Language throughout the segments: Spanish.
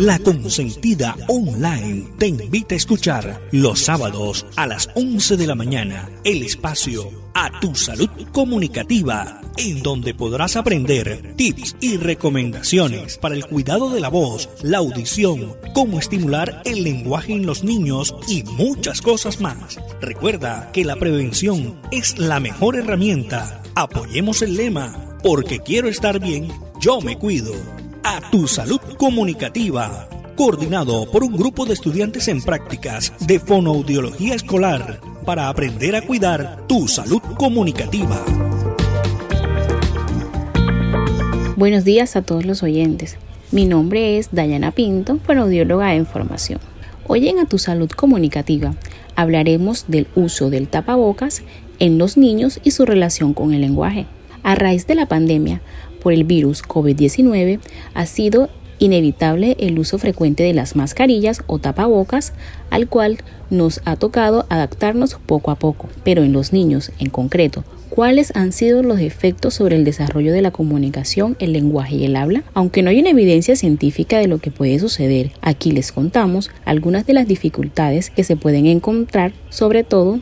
La Consentida Online te invita a escuchar los sábados a las 11 de la mañana el espacio A Tu Salud Comunicativa, en donde podrás aprender tips y recomendaciones para el cuidado de la voz, la audición, cómo estimular el lenguaje en los niños y muchas cosas más. Recuerda que la prevención es la mejor herramienta. Apoyemos el lema, porque quiero estar bien, yo me cuido a tu salud comunicativa, coordinado por un grupo de estudiantes en prácticas de fonoaudiología escolar para aprender a cuidar tu salud comunicativa. Buenos días a todos los oyentes. Mi nombre es Dayana Pinto, fonoaudióloga en formación. Hoy en A Tu Salud Comunicativa hablaremos del uso del tapabocas en los niños y su relación con el lenguaje. A raíz de la pandemia, por el virus COVID-19, ha sido inevitable el uso frecuente de las mascarillas o tapabocas, al cual nos ha tocado adaptarnos poco a poco. Pero en los niños en concreto, ¿cuáles han sido los efectos sobre el desarrollo de la comunicación, el lenguaje y el habla? Aunque no hay una evidencia científica de lo que puede suceder, aquí les contamos algunas de las dificultades que se pueden encontrar, sobre todo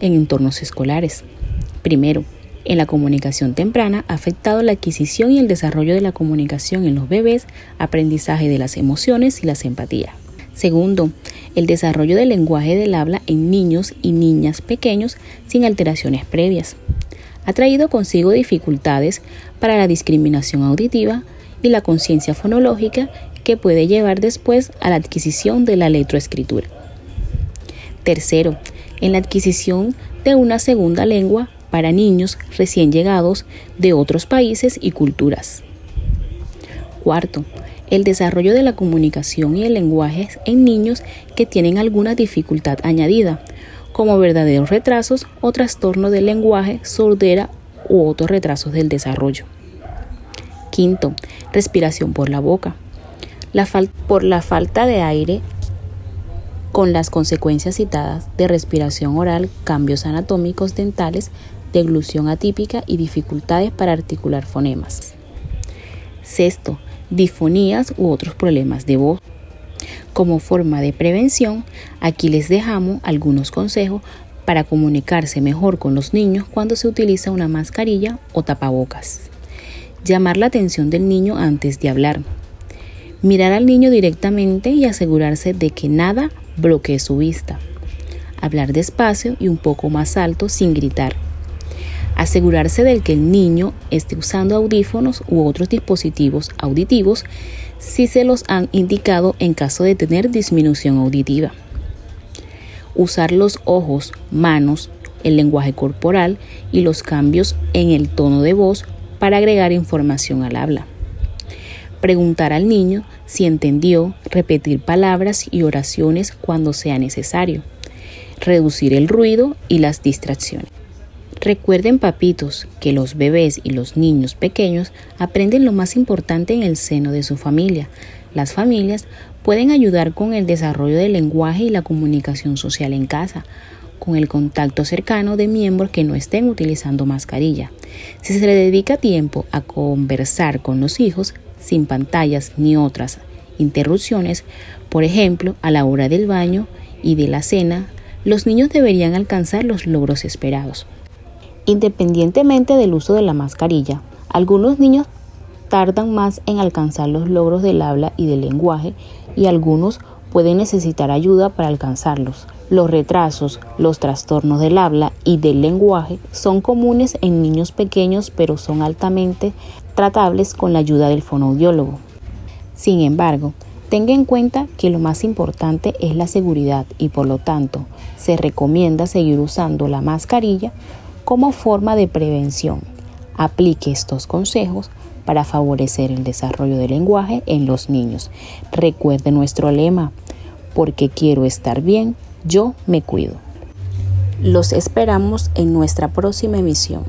en entornos escolares. Primero, en la comunicación temprana ha afectado la adquisición y el desarrollo de la comunicación en los bebés, aprendizaje de las emociones y la empatía. Segundo, el desarrollo del lenguaje del habla en niños y niñas pequeños sin alteraciones previas. Ha traído consigo dificultades para la discriminación auditiva y la conciencia fonológica que puede llevar después a la adquisición de la letroescritura. Tercero, en la adquisición de una segunda lengua para niños recién llegados de otros países y culturas. Cuarto, el desarrollo de la comunicación y el lenguaje en niños que tienen alguna dificultad añadida, como verdaderos retrasos o trastorno del lenguaje, sordera u otros retrasos del desarrollo. Quinto, respiración por la boca. Por la falta de aire con las consecuencias citadas de respiración oral, cambios anatómicos dentales, deglución atípica y dificultades para articular fonemas. Sexto, difonías u otros problemas de voz. Como forma de prevención, aquí les dejamos algunos consejos para comunicarse mejor con los niños cuando se utiliza una mascarilla o tapabocas. Llamar la atención del niño antes de hablar. Mirar al niño directamente y asegurarse de que nada bloquee su vista. Hablar despacio y un poco más alto sin gritar. Asegurarse de que el niño esté usando audífonos u otros dispositivos auditivos si se los han indicado en caso de tener disminución auditiva. Usar los ojos, manos, el lenguaje corporal y los cambios en el tono de voz para agregar información al habla. Preguntar al niño si entendió, repetir palabras y oraciones cuando sea necesario. Reducir el ruido y las distracciones. Recuerden, papitos, que los bebés y los niños pequeños aprenden lo más importante en el seno de su familia. Las familias pueden ayudar con el desarrollo del lenguaje y la comunicación social en casa, con el contacto cercano de miembros que no estén utilizando mascarilla. Si se le dedica tiempo a conversar con los hijos, sin pantallas ni otras interrupciones, por ejemplo, a la hora del baño y de la cena, los niños deberían alcanzar los logros esperados. Independientemente del uso de la mascarilla, algunos niños tardan más en alcanzar los logros del habla y del lenguaje y algunos pueden necesitar ayuda para alcanzarlos. Los retrasos, los trastornos del habla y del lenguaje son comunes en niños pequeños pero son altamente tratables con la ayuda del fonoaudiólogo. Sin embargo, tenga en cuenta que lo más importante es la seguridad y por lo tanto se recomienda seguir usando la mascarilla como forma de prevención. Aplique estos consejos para favorecer el desarrollo del lenguaje en los niños. Recuerde nuestro lema, porque quiero estar bien, yo me cuido. Los esperamos en nuestra próxima emisión.